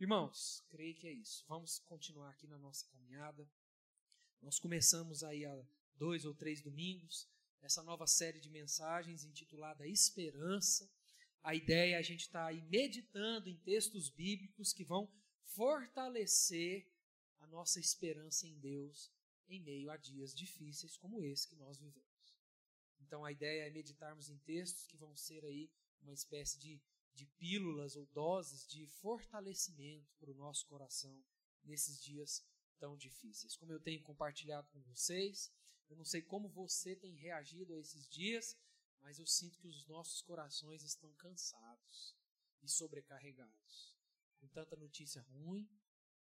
Irmãos, creio que é isso. Vamos continuar aqui na nossa caminhada. Nós começamos aí há dois ou três domingos essa nova série de mensagens intitulada Esperança. A ideia é a gente estar tá aí meditando em textos bíblicos que vão fortalecer a nossa esperança em Deus em meio a dias difíceis como esse que nós vivemos. Então a ideia é meditarmos em textos que vão ser aí uma espécie de, de pílulas ou doses de fortalecimento para o nosso coração nesses dias tão difíceis. Como eu tenho compartilhado com vocês, eu não sei como você tem reagido a esses dias, mas eu sinto que os nossos corações estão cansados e sobrecarregados. Com tanta notícia ruim,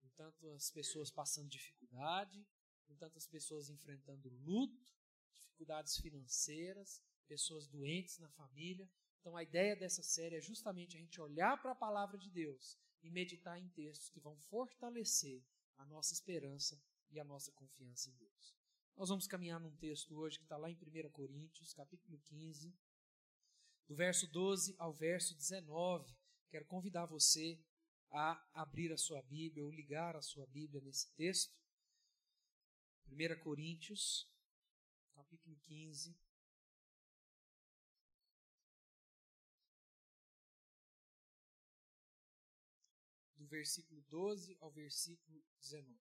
com tantas pessoas passando dificuldade, com tantas pessoas enfrentando luto, dificuldades financeiras, pessoas doentes na família. Então a ideia dessa série é justamente a gente olhar para a palavra de Deus e meditar em textos que vão fortalecer a nossa esperança e a nossa confiança em Deus. Nós vamos caminhar num texto hoje que está lá em 1 Coríntios, capítulo 15, do verso 12 ao verso 19. Quero convidar você a abrir a sua Bíblia ou ligar a sua Bíblia nesse texto. 1 Coríntios, capítulo 15. Do versículo 12 ao versículo 19.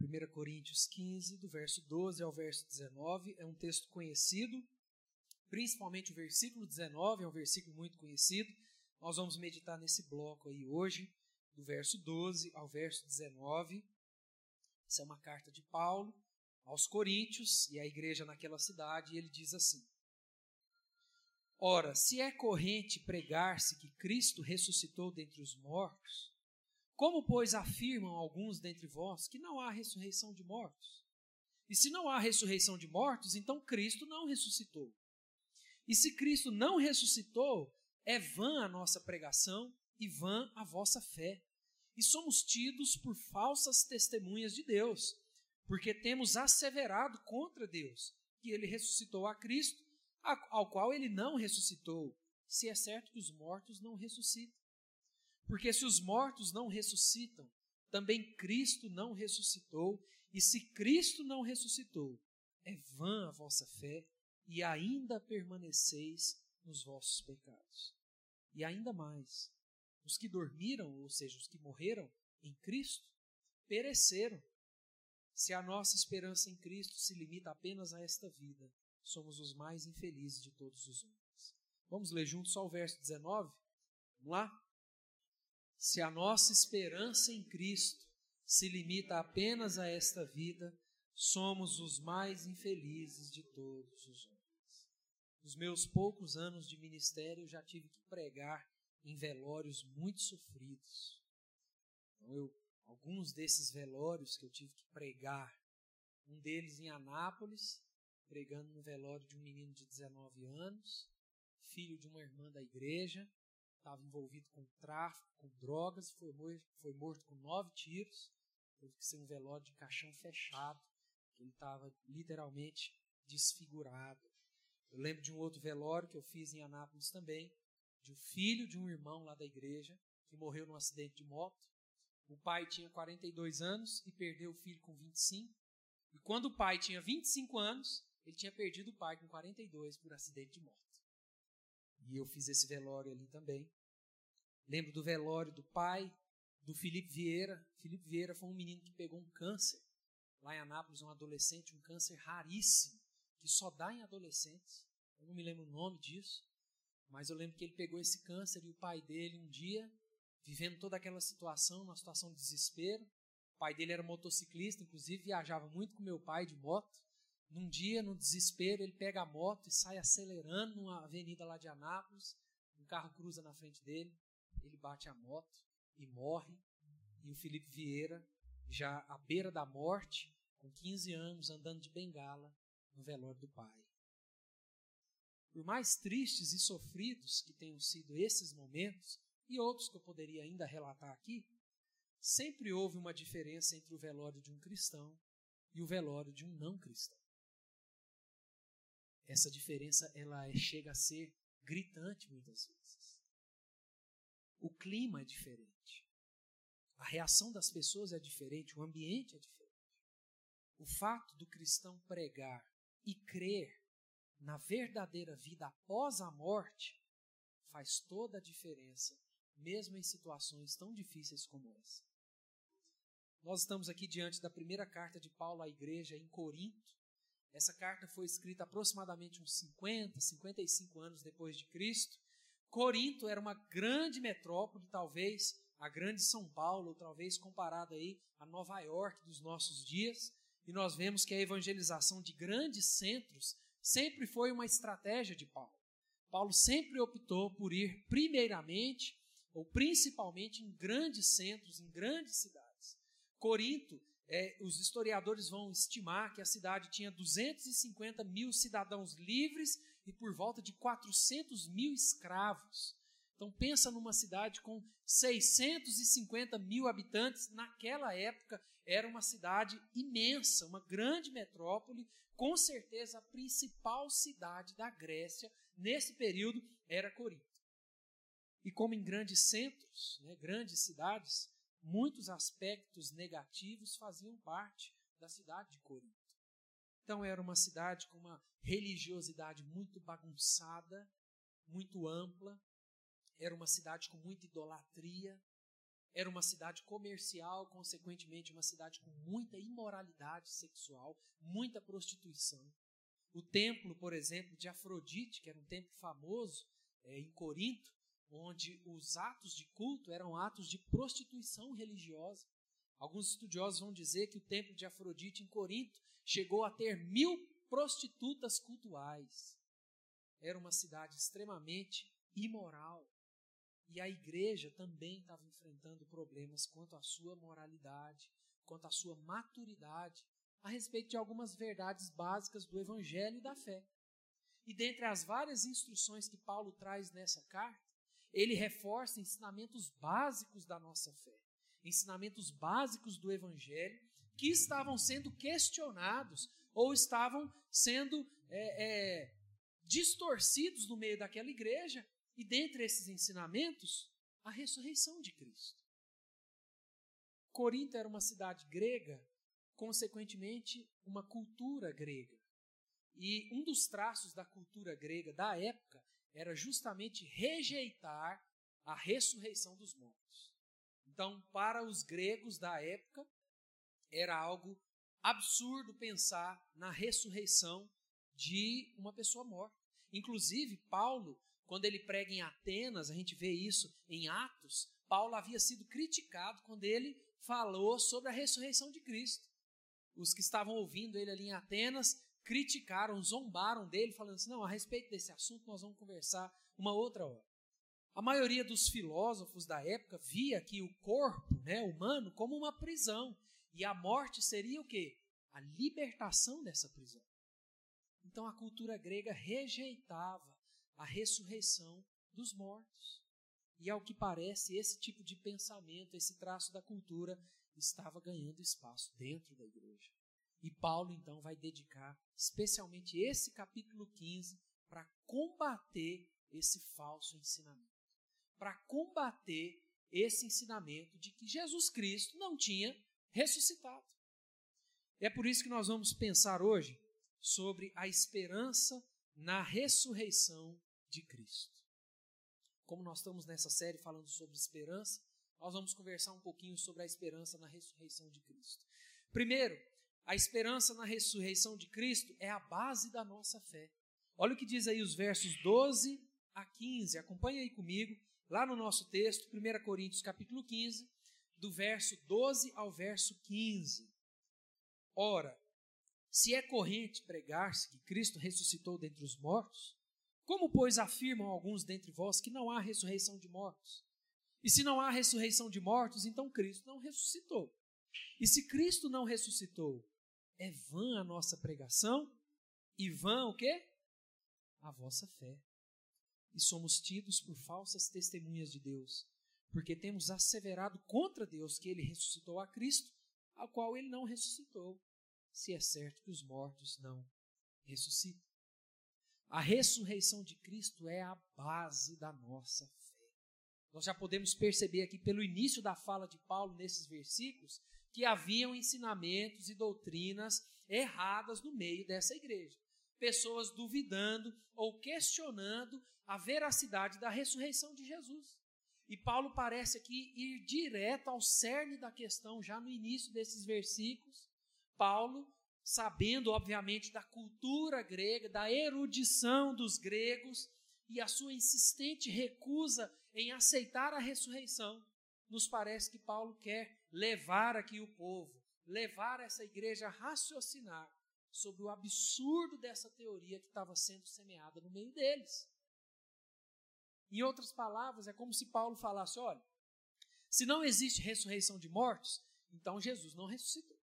1 Coríntios 15, do verso 12 ao verso 19, é um texto conhecido, principalmente o versículo 19 é um versículo muito conhecido. Nós vamos meditar nesse bloco aí hoje, do verso 12 ao verso 19. Essa é uma carta de Paulo aos Coríntios e à igreja naquela cidade, e ele diz assim: Ora, se é corrente pregar-se que Cristo ressuscitou dentre os mortos, como, pois, afirmam alguns dentre vós que não há ressurreição de mortos? E se não há ressurreição de mortos, então Cristo não ressuscitou. E se Cristo não ressuscitou, é vã a nossa pregação e vã a vossa fé. E somos tidos por falsas testemunhas de Deus, porque temos asseverado contra Deus que ele ressuscitou a Cristo, ao qual ele não ressuscitou, se é certo que os mortos não ressuscitam. Porque se os mortos não ressuscitam, também Cristo não ressuscitou, e se Cristo não ressuscitou, é vã a vossa fé e ainda permaneceis nos vossos pecados. E ainda mais, os que dormiram, ou seja, os que morreram em Cristo, pereceram. Se a nossa esperança em Cristo se limita apenas a esta vida, somos os mais infelizes de todos os homens. Vamos ler juntos só o verso 19? Vamos lá? Se a nossa esperança em Cristo se limita apenas a esta vida, somos os mais infelizes de todos os homens. Nos meus poucos anos de ministério, já tive que pregar em velórios muito sofridos. Então, eu, alguns desses velórios que eu tive que pregar, um deles em Anápolis, pregando no velório de um menino de 19 anos, filho de uma irmã da igreja, estava envolvido com tráfico, com drogas, foi morto, foi morto com nove tiros, teve que ser um velório de caixão fechado, ele estava literalmente desfigurado. Eu lembro de um outro velório que eu fiz em Anápolis também, de um filho de um irmão lá da igreja, que morreu num acidente de moto. O pai tinha 42 anos e perdeu o filho com 25. E quando o pai tinha 25 anos, ele tinha perdido o pai com 42 por acidente de moto. E eu fiz esse velório ali também. Lembro do velório do pai do Felipe Vieira. Felipe Vieira foi um menino que pegou um câncer lá em Anápolis, um adolescente, um câncer raríssimo, que só dá em adolescentes. Eu não me lembro o nome disso, mas eu lembro que ele pegou esse câncer e o pai dele um dia, vivendo toda aquela situação, uma situação de desespero. O pai dele era motociclista, inclusive viajava muito com meu pai de moto. Num dia, no desespero, ele pega a moto e sai acelerando numa avenida lá de Anápolis. Um carro cruza na frente dele, ele bate a moto e morre. E o Felipe Vieira, já à beira da morte, com 15 anos, andando de bengala no velório do pai. Por mais tristes e sofridos que tenham sido esses momentos, e outros que eu poderia ainda relatar aqui, sempre houve uma diferença entre o velório de um cristão e o velório de um não cristão. essa diferença ela é, chega a ser gritante muitas vezes. O clima é diferente. A reação das pessoas é diferente, o ambiente é diferente. O fato do cristão pregar e crer na verdadeira vida após a morte faz toda a diferença, mesmo em situações tão difíceis como essa. Nós estamos aqui diante da primeira carta de Paulo à igreja em Corinto. Essa carta foi escrita aproximadamente uns 50, 55 anos depois de Cristo. Corinto era uma grande metrópole, talvez a grande São Paulo, talvez comparada aí a Nova York dos nossos dias. E nós vemos que a evangelização de grandes centros sempre foi uma estratégia de Paulo. Paulo sempre optou por ir primeiramente ou principalmente em grandes centros, em grandes cidades. Corinto, é, os historiadores vão estimar que a cidade tinha 250 mil cidadãos livres e por volta de 400 mil escravos. Então pensa numa cidade com 650 mil habitantes. Naquela época era uma cidade imensa, uma grande metrópole, com certeza a principal cidade da Grécia nesse período era Corinto. E como em grandes centros, né, grandes cidades, muitos aspectos negativos faziam parte da cidade de Corinto. Então era uma cidade com uma religiosidade muito bagunçada, muito ampla, era uma cidade com muita idolatria, era uma cidade comercial, consequentemente, uma cidade com muita imoralidade sexual, muita prostituição. O templo, por exemplo, de Afrodite, que era um templo famoso é, em Corinto, onde os atos de culto eram atos de prostituição religiosa. Alguns estudiosos vão dizer que o templo de Afrodite em Corinto chegou a ter mil prostitutas cultuais. Era uma cidade extremamente imoral. E a igreja também estava enfrentando problemas quanto à sua moralidade, quanto à sua maturidade, a respeito de algumas verdades básicas do evangelho e da fé. E dentre as várias instruções que Paulo traz nessa carta, ele reforça ensinamentos básicos da nossa fé, ensinamentos básicos do evangelho que estavam sendo questionados ou estavam sendo é, é, distorcidos no meio daquela igreja e dentre esses ensinamentos, a ressurreição de Cristo. Corinto era uma cidade grega, consequentemente, uma cultura grega. E um dos traços da cultura grega da época era justamente rejeitar a ressurreição dos mortos. Então, para os gregos da época, era algo absurdo pensar na ressurreição de uma pessoa morta. Inclusive, Paulo quando ele prega em Atenas, a gente vê isso em Atos, Paulo havia sido criticado quando ele falou sobre a ressurreição de Cristo. Os que estavam ouvindo ele ali em Atenas criticaram, zombaram dele, falando assim: não, a respeito desse assunto nós vamos conversar uma outra hora. A maioria dos filósofos da época via que o corpo né, humano como uma prisão. E a morte seria o quê? A libertação dessa prisão. Então a cultura grega rejeitava a ressurreição dos mortos. E ao que parece, esse tipo de pensamento, esse traço da cultura, estava ganhando espaço dentro da igreja. E Paulo então vai dedicar especialmente esse capítulo 15 para combater esse falso ensinamento. Para combater esse ensinamento de que Jesus Cristo não tinha ressuscitado. É por isso que nós vamos pensar hoje sobre a esperança na ressurreição de Cristo. Como nós estamos nessa série falando sobre esperança, nós vamos conversar um pouquinho sobre a esperança na ressurreição de Cristo. Primeiro, a esperança na ressurreição de Cristo é a base da nossa fé. Olha o que diz aí os versos 12 a 15. Acompanhe aí comigo, lá no nosso texto, 1 Coríntios capítulo 15, do verso 12 ao verso 15. Ora, se é corrente pregar-se que Cristo ressuscitou dentre os mortos, como, pois, afirmam alguns dentre vós que não há ressurreição de mortos? E se não há ressurreição de mortos, então Cristo não ressuscitou. E se Cristo não ressuscitou, é vã a nossa pregação e vã o quê? A vossa fé. E somos tidos por falsas testemunhas de Deus, porque temos asseverado contra Deus que ele ressuscitou a Cristo, ao qual ele não ressuscitou, se é certo que os mortos não ressuscitam. A ressurreição de Cristo é a base da nossa fé. Nós já podemos perceber aqui pelo início da fala de Paulo nesses versículos que haviam ensinamentos e doutrinas erradas no meio dessa igreja. Pessoas duvidando ou questionando a veracidade da ressurreição de Jesus. E Paulo parece aqui ir direto ao cerne da questão, já no início desses versículos. Paulo, sabendo, obviamente, da cultura grega, da erudição dos gregos e a sua insistente recusa em aceitar a ressurreição, nos parece que Paulo quer levar aqui o povo, levar essa igreja a raciocinar sobre o absurdo dessa teoria que estava sendo semeada no meio deles. Em outras palavras, é como se Paulo falasse: olha, se não existe ressurreição de mortos, então Jesus não ressuscitou.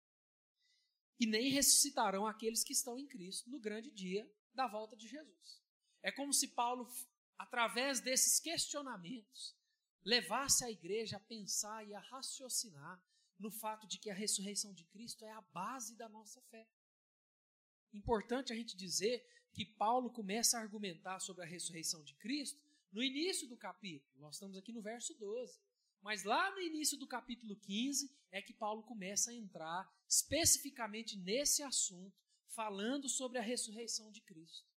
E nem ressuscitarão aqueles que estão em Cristo no grande dia da volta de Jesus. É como se Paulo, através desses questionamentos, levasse a igreja a pensar e a raciocinar no fato de que a ressurreição de Cristo é a base da nossa fé. Importante a gente dizer que Paulo começa a argumentar sobre a ressurreição de Cristo no início do capítulo. Nós estamos aqui no verso 12. Mas lá no início do capítulo 15 é que Paulo começa a entrar especificamente nesse assunto, falando sobre a ressurreição de Cristo.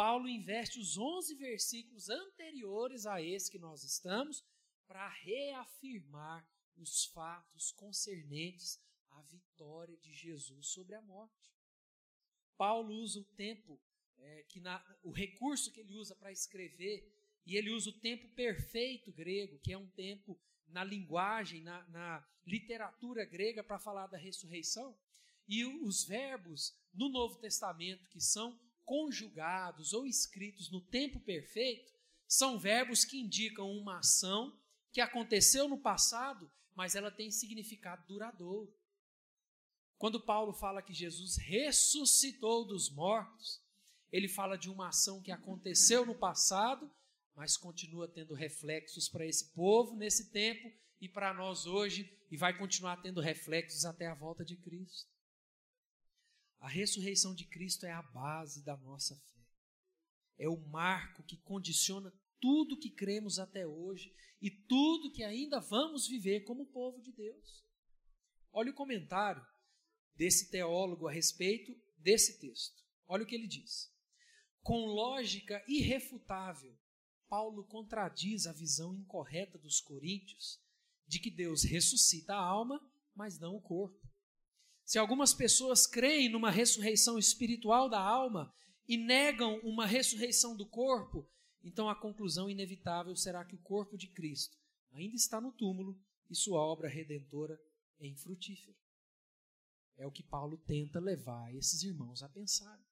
Paulo investe os 11 versículos anteriores a esse que nós estamos para reafirmar os fatos concernentes à vitória de Jesus sobre a morte. Paulo usa o tempo, é, que na, o recurso que ele usa para escrever e ele usa o tempo perfeito grego, que é um tempo na linguagem, na, na literatura grega, para falar da ressurreição. E os verbos no Novo Testamento que são conjugados ou escritos no tempo perfeito são verbos que indicam uma ação que aconteceu no passado, mas ela tem significado duradouro. Quando Paulo fala que Jesus ressuscitou dos mortos, ele fala de uma ação que aconteceu no passado, mas continua tendo reflexos para esse povo nesse tempo e para nós hoje, e vai continuar tendo reflexos até a volta de Cristo. A ressurreição de Cristo é a base da nossa fé. É o marco que condiciona tudo que cremos até hoje e tudo que ainda vamos viver como povo de Deus. Olha o comentário desse teólogo a respeito desse texto. Olha o que ele diz. Com lógica irrefutável, Paulo contradiz a visão incorreta dos coríntios de que Deus ressuscita a alma, mas não o corpo. Se algumas pessoas creem numa ressurreição espiritual da alma e negam uma ressurreição do corpo, então a conclusão inevitável será que o corpo de Cristo ainda está no túmulo e sua obra redentora é infrutífera. É o que Paulo tenta levar esses irmãos a pensar.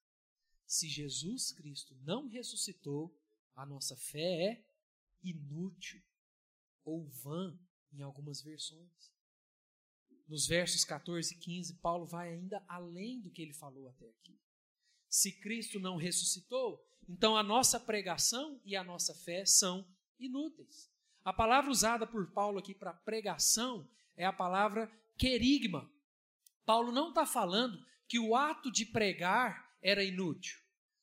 Se Jesus Cristo não ressuscitou, a nossa fé é inútil ou vã em algumas versões. Nos versos 14 e 15, Paulo vai ainda além do que ele falou até aqui. Se Cristo não ressuscitou, então a nossa pregação e a nossa fé são inúteis. A palavra usada por Paulo aqui para pregação é a palavra querigma. Paulo não está falando que o ato de pregar era inútil.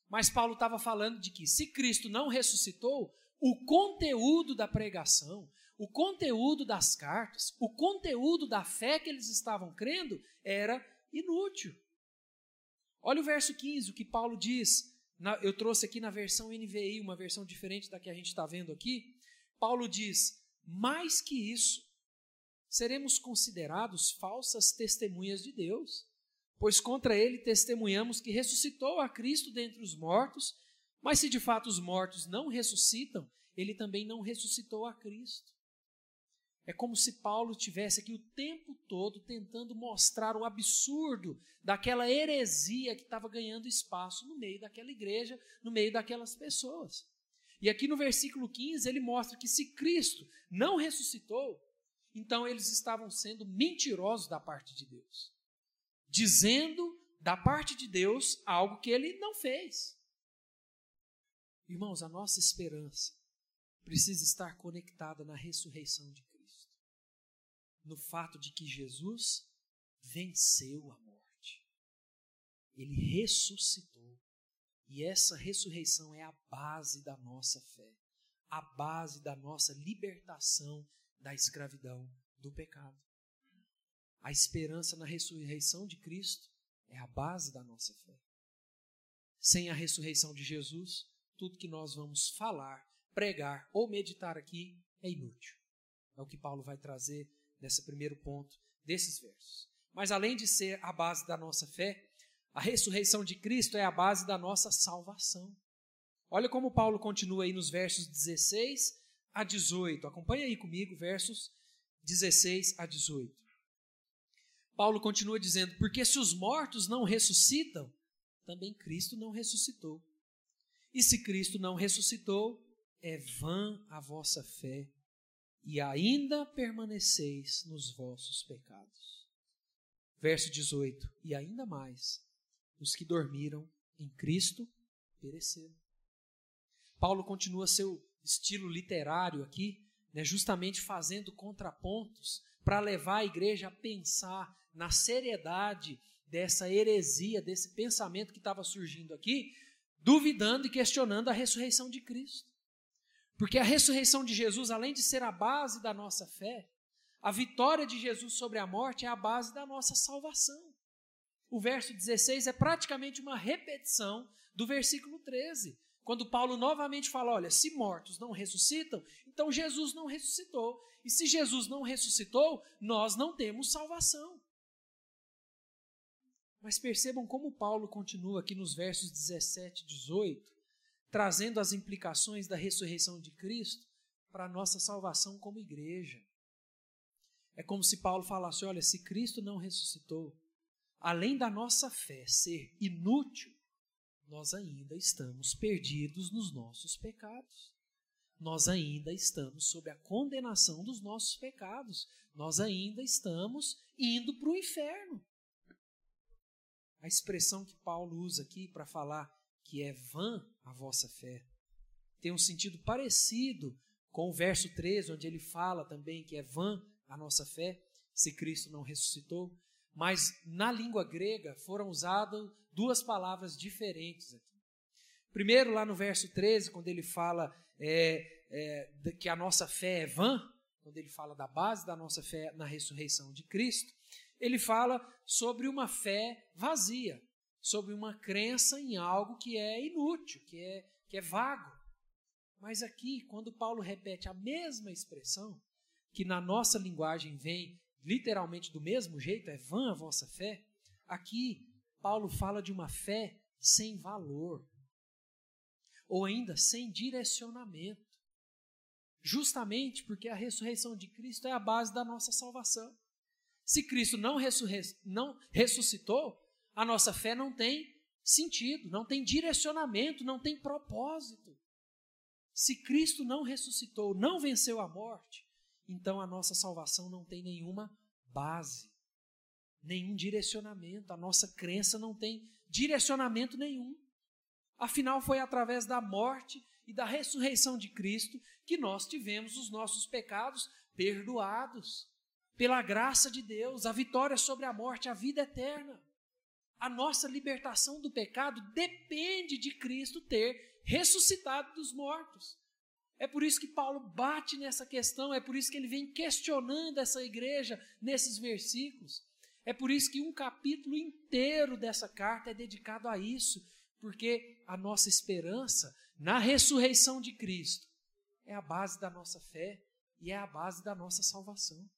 Mas Paulo estava falando de que se Cristo não ressuscitou, o conteúdo da pregação, o conteúdo das cartas, o conteúdo da fé que eles estavam crendo era inútil. Olha o verso 15, o que Paulo diz. Na, eu trouxe aqui na versão NVI, uma versão diferente da que a gente está vendo aqui. Paulo diz: mais que isso, seremos considerados falsas testemunhas de Deus Pois contra ele testemunhamos que ressuscitou a Cristo dentre os mortos, mas se de fato os mortos não ressuscitam, ele também não ressuscitou a Cristo. É como se Paulo tivesse aqui o tempo todo tentando mostrar o absurdo daquela heresia que estava ganhando espaço no meio daquela igreja, no meio daquelas pessoas. E aqui no versículo 15 ele mostra que se Cristo não ressuscitou, então eles estavam sendo mentirosos da parte de Deus dizendo da parte de Deus algo que ele não fez. Irmãos, a nossa esperança precisa estar conectada na ressurreição de no fato de que Jesus venceu a morte, ele ressuscitou, E essa ressurreição é a base da nossa fé, a base da nossa libertação da escravidão do pecado. A esperança na ressurreição de Cristo é a base da nossa fé. Sem a ressurreição de Jesus, tudo que nós vamos falar, pregar ou meditar aqui é inútil. É o que Paulo vai trazer nesse primeiro ponto desses versos. Mas além de ser a base da nossa fé, a ressurreição de Cristo é a base da nossa salvação. Olha como Paulo continua aí nos versos 16 a 18. Acompanha aí comigo, versos 16 a 18. Paulo continua dizendo: Porque se os mortos não ressuscitam, também Cristo não ressuscitou. E se Cristo não ressuscitou, é vã a vossa fé, e ainda permaneceis nos vossos pecados. Verso 18: E ainda mais, os que dormiram em Cristo pereceram. Paulo continua seu estilo literário aqui, né, justamente fazendo contrapontos para levar a igreja a pensar na seriedade dessa heresia, desse pensamento que estava surgindo aqui, duvidando e questionando a ressurreição de Cristo. Porque a ressurreição de Jesus, além de ser a base da nossa fé, a vitória de Jesus sobre a morte é a base da nossa salvação. O verso 16 é praticamente uma repetição do versículo 13, quando Paulo novamente fala: olha, se mortos não ressuscitam, então Jesus não ressuscitou. E se Jesus não ressuscitou, nós não temos salvação. Mas percebam como Paulo continua aqui nos versos 17 e 18, trazendo as implicações da ressurreição de Cristo para a nossa salvação como igreja. É como se Paulo falasse: olha, se Cristo não ressuscitou, além da nossa fé ser inútil, nós ainda estamos perdidos nos nossos pecados. Nós ainda estamos sob a condenação dos nossos pecados. Nós ainda estamos indo para o inferno. A expressão que Paulo usa aqui para falar que é vã a vossa fé tem um sentido parecido com o verso 13, onde ele fala também que é vã a nossa fé se Cristo não ressuscitou. Mas na língua grega foram usadas duas palavras diferentes aqui. Primeiro, lá no verso 13, quando ele fala é, é, que a nossa fé é vã, quando ele fala da base da nossa fé na ressurreição de Cristo, ele fala sobre uma fé vazia, sobre uma crença em algo que é inútil, que é, que é vago. Mas aqui, quando Paulo repete a mesma expressão, que na nossa linguagem vem literalmente do mesmo jeito, é vã a vossa fé, aqui Paulo fala de uma fé sem valor, ou ainda sem direcionamento. Justamente porque a ressurreição de Cristo é a base da nossa salvação. Se Cristo não, não ressuscitou, a nossa fé não tem sentido, não tem direcionamento, não tem propósito. Se Cristo não ressuscitou, não venceu a morte, então a nossa salvação não tem nenhuma base, nenhum direcionamento, a nossa crença não tem direcionamento nenhum. Afinal, foi através da morte e da ressurreição de Cristo que nós tivemos os nossos pecados perdoados pela graça de Deus, a vitória sobre a morte, a vida eterna. A nossa libertação do pecado depende de Cristo ter ressuscitado dos mortos. É por isso que Paulo bate nessa questão, é por isso que ele vem questionando essa igreja nesses versículos. É por isso que um capítulo inteiro dessa carta é dedicado a isso, porque a nossa esperança na ressurreição de Cristo é a base da nossa fé e é a base da nossa salvação.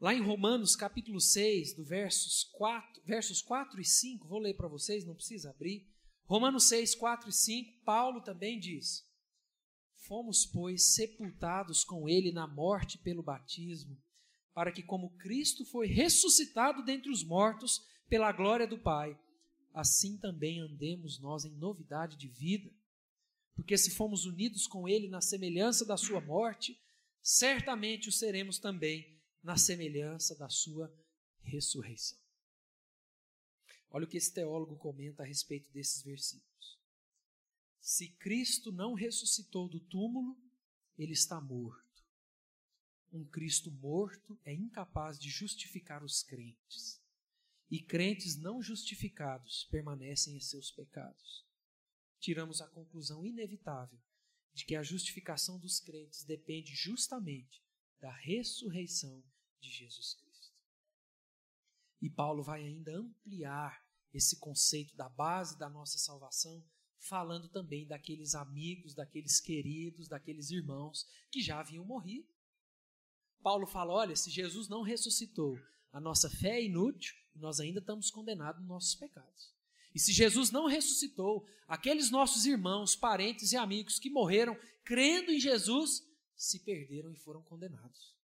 Lá em Romanos capítulo 6, do versos 4, versos 4 e 5, vou ler para vocês, não precisa abrir. Romanos 6, 4 e 5, Paulo também diz: Fomos, pois, sepultados com ele na morte pelo batismo, para que, como Cristo foi ressuscitado dentre os mortos pela glória do Pai, assim também andemos nós em novidade de vida. Porque se fomos unidos com ele na semelhança da sua morte, certamente o seremos também na semelhança da sua ressurreição. Olha o que esse teólogo comenta a respeito desses versículos. Se Cristo não ressuscitou do túmulo, ele está morto. Um Cristo morto é incapaz de justificar os crentes. e crentes não justificados permanecem em seus pecados. Tiramos a conclusão inevitável de que a justificação dos crentes depende justamente da ressurreição de Jesus Cristo. E Paulo vai ainda ampliar esse conceito da base da nossa salvação, falando também daqueles amigos, daqueles queridos, daqueles irmãos que já haviam morrido. Paulo fala: olha, se Jesus não ressuscitou, a nossa fé é inútil e nós ainda estamos condenados nos nossos pecados. E se Jesus não ressuscitou, aqueles nossos irmãos, parentes e amigos que morreram crendo em Jesus se perderam e foram condenados.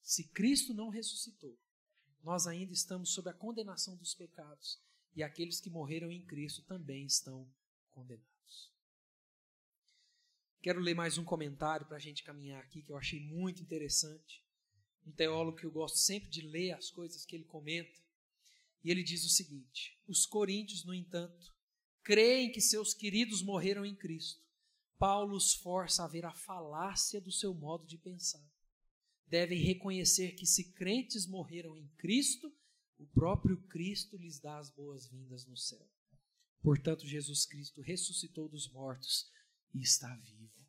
Se Cristo não ressuscitou, nós ainda estamos sob a condenação dos pecados e aqueles que morreram em Cristo também estão condenados. Quero ler mais um comentário para a gente caminhar aqui que eu achei muito interessante. Um teólogo que eu gosto sempre de ler as coisas que ele comenta. E ele diz o seguinte: Os coríntios, no entanto, creem que seus queridos morreram em Cristo. Paulo os força a ver a falácia do seu modo de pensar. Devem reconhecer que se crentes morreram em Cristo, o próprio Cristo lhes dá as boas-vindas no céu. Portanto, Jesus Cristo ressuscitou dos mortos e está vivo.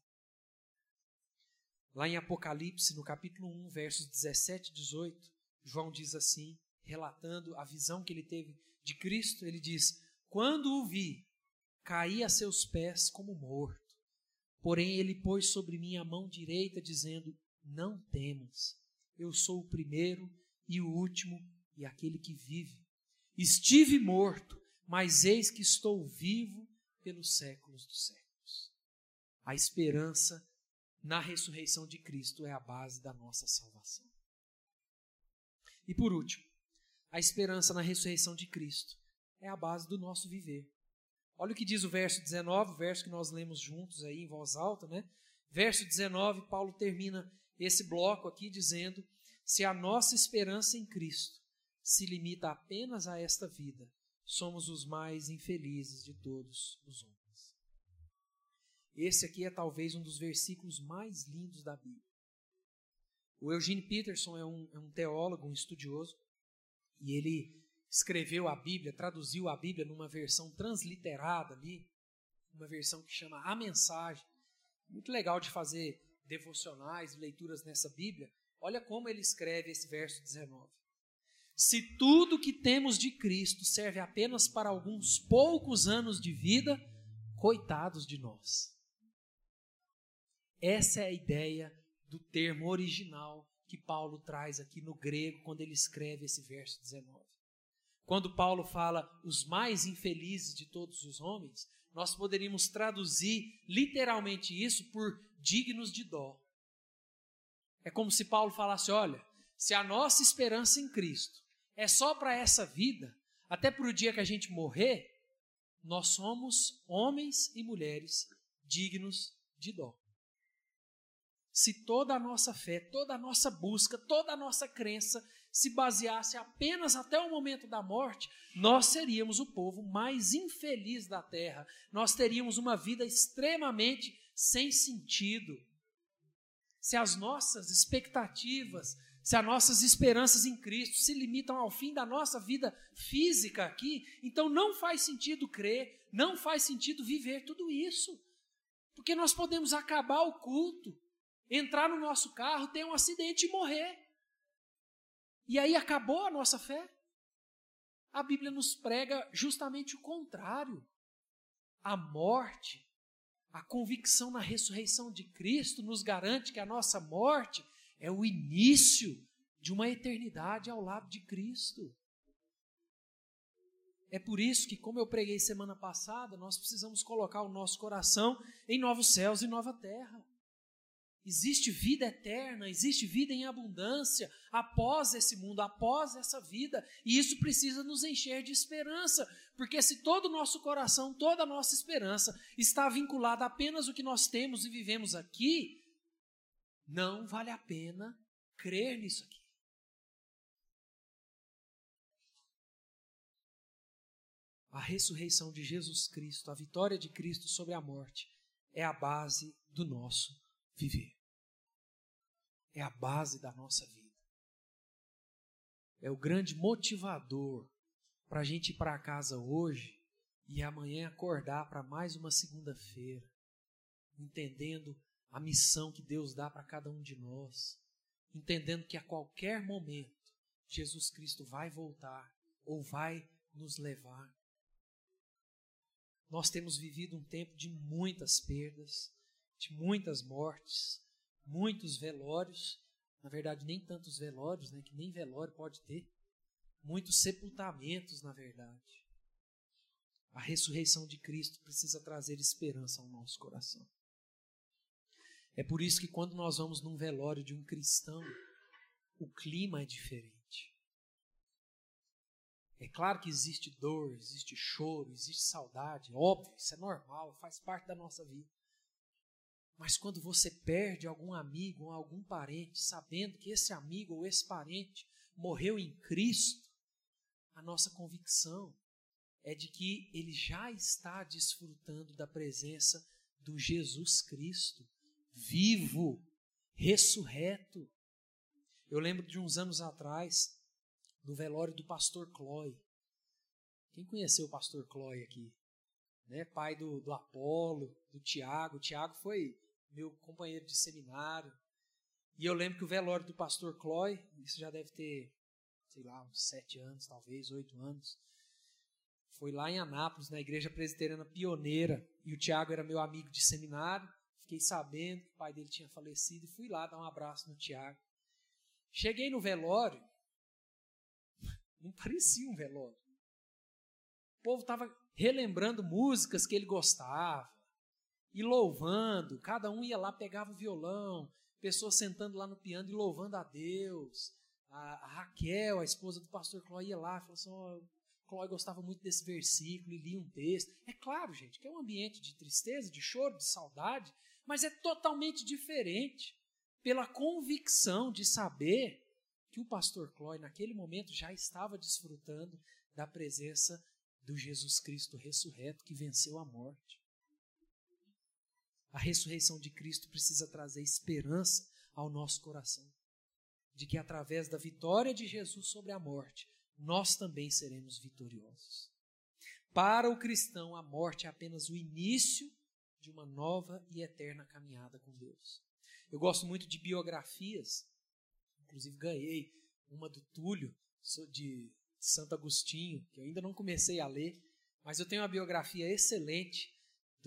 Lá em Apocalipse, no capítulo 1, versos 17 e 18, João diz assim: relatando a visão que ele teve de Cristo, ele diz: Quando o vi, caí a seus pés como morto. Porém, ele pôs sobre mim a mão direita, dizendo: Não temas, eu sou o primeiro e o último e aquele que vive. Estive morto, mas eis que estou vivo pelos séculos dos séculos. A esperança na ressurreição de Cristo é a base da nossa salvação. E por último, a esperança na ressurreição de Cristo é a base do nosso viver. Olha o que diz o verso 19, o verso que nós lemos juntos aí em voz alta, né? Verso 19, Paulo termina esse bloco aqui dizendo: Se a nossa esperança em Cristo se limita apenas a esta vida, somos os mais infelizes de todos os homens. Esse aqui é talvez um dos versículos mais lindos da Bíblia. O Eugene Peterson é um, é um teólogo, um estudioso, e ele escreveu a Bíblia, traduziu a Bíblia numa versão transliterada ali, uma versão que chama A Mensagem. Muito legal de fazer devocionais, leituras nessa Bíblia. Olha como ele escreve esse verso 19. Se tudo que temos de Cristo serve apenas para alguns poucos anos de vida, coitados de nós. Essa é a ideia do termo original que Paulo traz aqui no grego quando ele escreve esse verso 19. Quando Paulo fala os mais infelizes de todos os homens, nós poderíamos traduzir literalmente isso por dignos de dó. É como se Paulo falasse: olha, se a nossa esperança em Cristo é só para essa vida, até para o dia que a gente morrer, nós somos homens e mulheres dignos de dó se toda a nossa fé, toda a nossa busca, toda a nossa crença se baseasse apenas até o momento da morte, nós seríamos o povo mais infeliz da terra. Nós teríamos uma vida extremamente sem sentido. Se as nossas expectativas, se as nossas esperanças em Cristo se limitam ao fim da nossa vida física aqui, então não faz sentido crer, não faz sentido viver tudo isso. Porque nós podemos acabar o culto, entrar no nosso carro, ter um acidente e morrer. E aí acabou a nossa fé? A Bíblia nos prega justamente o contrário. A morte, a convicção na ressurreição de Cristo nos garante que a nossa morte é o início de uma eternidade ao lado de Cristo. É por isso que, como eu preguei semana passada, nós precisamos colocar o nosso coração em novos céus e nova terra. Existe vida eterna, existe vida em abundância após esse mundo, após essa vida, e isso precisa nos encher de esperança, porque se todo o nosso coração, toda a nossa esperança está vinculada apenas ao que nós temos e vivemos aqui, não vale a pena crer nisso aqui. A ressurreição de Jesus Cristo, a vitória de Cristo sobre a morte, é a base do nosso viver é a base da nossa vida. é o grande motivador para a gente ir para casa hoje e amanhã acordar para mais uma segunda-feira, entendendo a missão que Deus dá para cada um de nós, entendendo que a qualquer momento Jesus Cristo vai voltar ou vai nos levar. Nós temos vivido um tempo de muitas perdas, de muitas mortes, muitos velórios, na verdade nem tantos velórios, né, que nem velório pode ter, muitos sepultamentos, na verdade. A ressurreição de Cristo precisa trazer esperança ao nosso coração. É por isso que quando nós vamos num velório de um cristão, o clima é diferente. É claro que existe dor, existe choro, existe saudade, óbvio, isso é normal, faz parte da nossa vida. Mas quando você perde algum amigo ou algum parente, sabendo que esse amigo ou esse parente morreu em Cristo, a nossa convicção é de que ele já está desfrutando da presença do Jesus Cristo, vivo, ressurreto. Eu lembro de uns anos atrás, do velório do pastor Chloe. Quem conheceu o pastor Chloe aqui? Né? Pai do, do Apolo, do Tiago. O Tiago foi meu companheiro de seminário. E eu lembro que o velório do pastor Chloe, isso já deve ter, sei lá, uns sete anos, talvez, oito anos. Foi lá em Anápolis, na igreja presbiteriana pioneira, e o Tiago era meu amigo de seminário. Fiquei sabendo que o pai dele tinha falecido e fui lá dar um abraço no Tiago. Cheguei no velório, não parecia um velório. O povo estava relembrando músicas que ele gostava e louvando. Cada um ia lá, pegava o violão, pessoas sentando lá no piano e louvando a Deus. A, Raquel, a esposa do pastor Chloe, ia lá falou assim: oh, Chloe gostava muito desse versículo e lia um texto. É claro, gente, que é um ambiente de tristeza, de choro, de saudade, mas é totalmente diferente pela convicção de saber que o pastor Chloe, naquele momento, já estava desfrutando da presença do Jesus Cristo ressurreto que venceu a morte. A ressurreição de Cristo precisa trazer esperança ao nosso coração, de que através da vitória de Jesus sobre a morte, nós também seremos vitoriosos. Para o cristão, a morte é apenas o início de uma nova e eterna caminhada com Deus. Eu gosto muito de biografias, inclusive ganhei uma do Túlio, de Santo Agostinho, que eu ainda não comecei a ler, mas eu tenho uma biografia excelente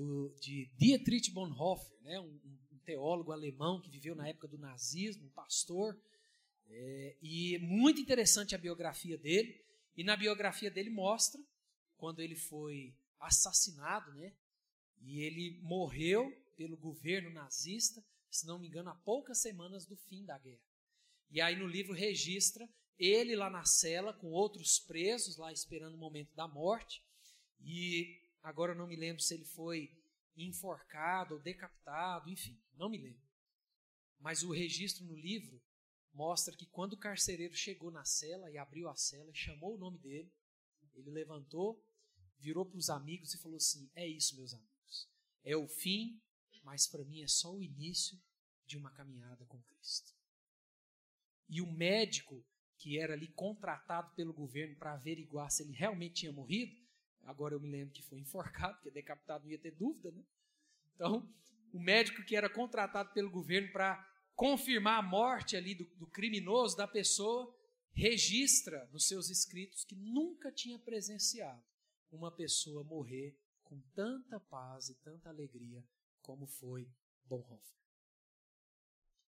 do, de Dietrich Bonhoeffer, né, um, um teólogo alemão que viveu na época do nazismo, um pastor, é, e muito interessante a biografia dele. E na biografia dele mostra quando ele foi assassinado, né? E ele morreu pelo governo nazista, se não me engano, há poucas semanas do fim da guerra. E aí no livro registra ele lá na cela com outros presos lá esperando o momento da morte. E agora eu não me lembro se ele foi enforcado ou decapitado, enfim, não me lembro. Mas o registro no livro mostra que quando o carcereiro chegou na cela e abriu a cela e chamou o nome dele, ele levantou, virou para os amigos e falou assim: É isso, meus amigos. É o fim, mas para mim é só o início de uma caminhada com Cristo. E o médico que era ali contratado pelo governo para averiguar se ele realmente tinha morrido, agora eu me lembro que foi enforcado, porque decapitado não ia ter dúvida, né? Então, o médico que era contratado pelo governo para confirmar a morte ali do, do criminoso, da pessoa, registra nos seus escritos que nunca tinha presenciado uma pessoa morrer com tanta paz e tanta alegria como foi Bonhoeffer.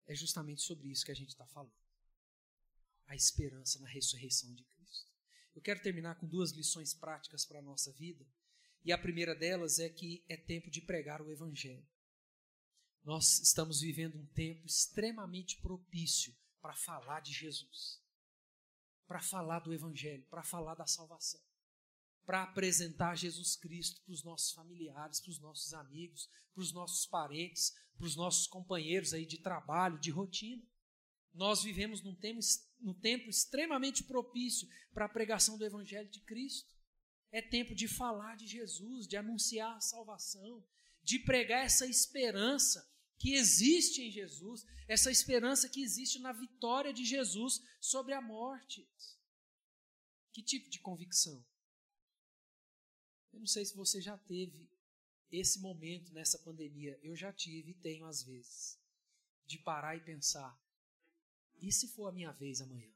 É justamente sobre isso que a gente está falando. A esperança na ressurreição de Cristo. Eu quero terminar com duas lições práticas para a nossa vida. E a primeira delas é que é tempo de pregar o Evangelho. Nós estamos vivendo um tempo extremamente propício para falar de Jesus, para falar do Evangelho, para falar da salvação, para apresentar Jesus Cristo para os nossos familiares, para os nossos amigos, para os nossos parentes, para os nossos companheiros aí de trabalho, de rotina. Nós vivemos num tempo, num tempo extremamente propício para a pregação do Evangelho de Cristo. É tempo de falar de Jesus, de anunciar a salvação, de pregar essa esperança que existe em Jesus, essa esperança que existe na vitória de Jesus sobre a morte. Que tipo de convicção? Eu não sei se você já teve esse momento nessa pandemia. Eu já tive e tenho às vezes. De parar e pensar: e se for a minha vez amanhã?